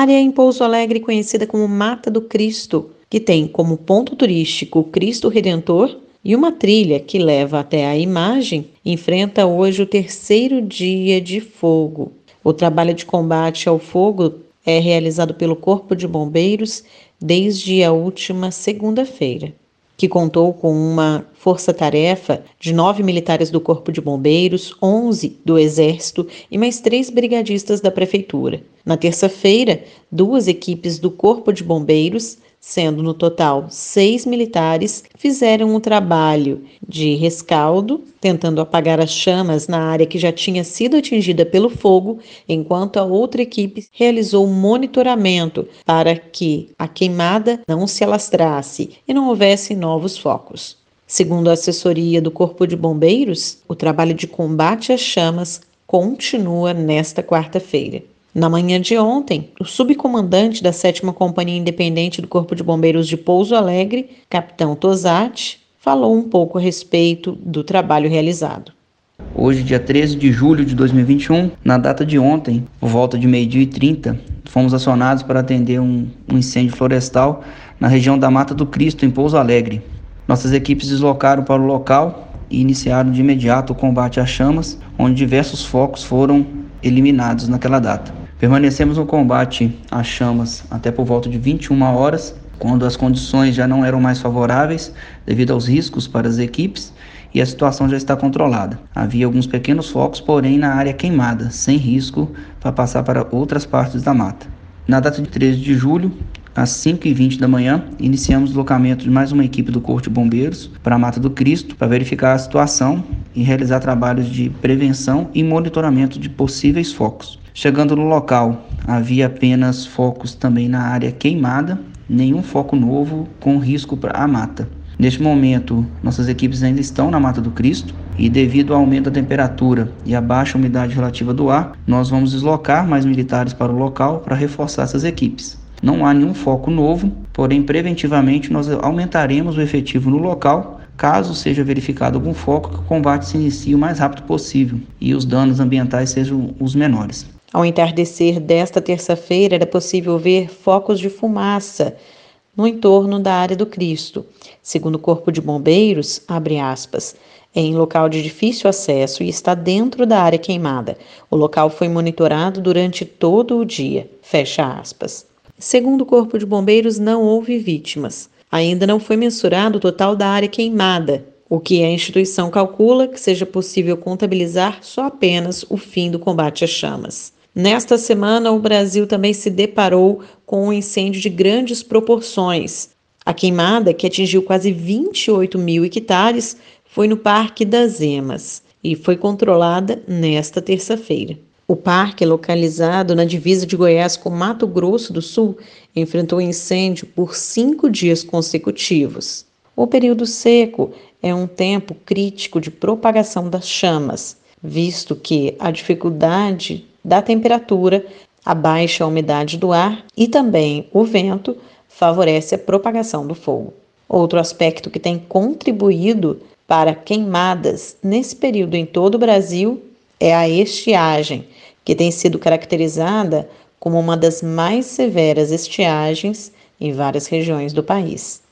área em Pouso Alegre conhecida como Mata do Cristo, que tem como ponto turístico o Cristo Redentor e uma trilha que leva até a imagem, enfrenta hoje o terceiro dia de fogo. O trabalho de combate ao fogo é realizado pelo Corpo de Bombeiros desde a última segunda-feira que contou com uma força-tarefa de nove militares do Corpo de Bombeiros, onze do Exército e mais três brigadistas da Prefeitura. Na terça-feira, duas equipes do Corpo de Bombeiros sendo no total seis militares, fizeram um trabalho de rescaldo, tentando apagar as chamas na área que já tinha sido atingida pelo fogo, enquanto a outra equipe realizou monitoramento para que a queimada não se alastrasse e não houvesse novos focos. Segundo a assessoria do Corpo de Bombeiros, o trabalho de combate às chamas continua nesta quarta-feira. Na manhã de ontem, o subcomandante da 7 Companhia Independente do Corpo de Bombeiros de Pouso Alegre, capitão Tosati, falou um pouco a respeito do trabalho realizado. Hoje, dia 13 de julho de 2021, na data de ontem, por volta de meio-dia e 30, fomos acionados para atender um, um incêndio florestal na região da Mata do Cristo, em Pouso Alegre. Nossas equipes deslocaram para o local e iniciaram de imediato o combate às chamas, onde diversos focos foram eliminados naquela data. Permanecemos no combate às chamas até por volta de 21 horas, quando as condições já não eram mais favoráveis devido aos riscos para as equipes e a situação já está controlada. Havia alguns pequenos focos, porém na área queimada, sem risco para passar para outras partes da mata. Na data de 13 de julho, às 5h20 da manhã, iniciamos o deslocamento de mais uma equipe do Corpo de Bombeiros para a Mata do Cristo para verificar a situação e realizar trabalhos de prevenção e monitoramento de possíveis focos. Chegando no local, havia apenas focos também na área queimada, nenhum foco novo com risco para a mata. Neste momento, nossas equipes ainda estão na Mata do Cristo e, devido ao aumento da temperatura e a baixa umidade relativa do ar, nós vamos deslocar mais militares para o local para reforçar essas equipes. Não há nenhum foco novo, porém, preventivamente, nós aumentaremos o efetivo no local caso seja verificado algum foco, que o combate se inicie o mais rápido possível e os danos ambientais sejam os menores. Ao entardecer desta terça-feira, era possível ver focos de fumaça no entorno da área do Cristo. Segundo o Corpo de Bombeiros, abre aspas, é em local de difícil acesso e está dentro da área queimada. O local foi monitorado durante todo o dia. Fecha aspas. Segundo o Corpo de Bombeiros, não houve vítimas. Ainda não foi mensurado o total da área queimada, o que a instituição calcula que seja possível contabilizar só apenas o fim do combate às chamas. Nesta semana, o Brasil também se deparou com um incêndio de grandes proporções. A queimada, que atingiu quase 28 mil hectares, foi no Parque das Emas e foi controlada nesta terça-feira. O parque, localizado na divisa de Goiás com Mato Grosso do Sul, enfrentou incêndio por cinco dias consecutivos. O período seco é um tempo crítico de propagação das chamas, visto que a dificuldade da temperatura, a baixa umidade do ar e também o vento favorece a propagação do fogo. Outro aspecto que tem contribuído para queimadas nesse período em todo o Brasil é a estiagem, que tem sido caracterizada como uma das mais severas estiagens em várias regiões do país.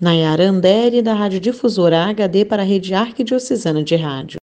Nayara Andere, da Rádio Difusora HD para a Rede Arquidiocesana de Rádio.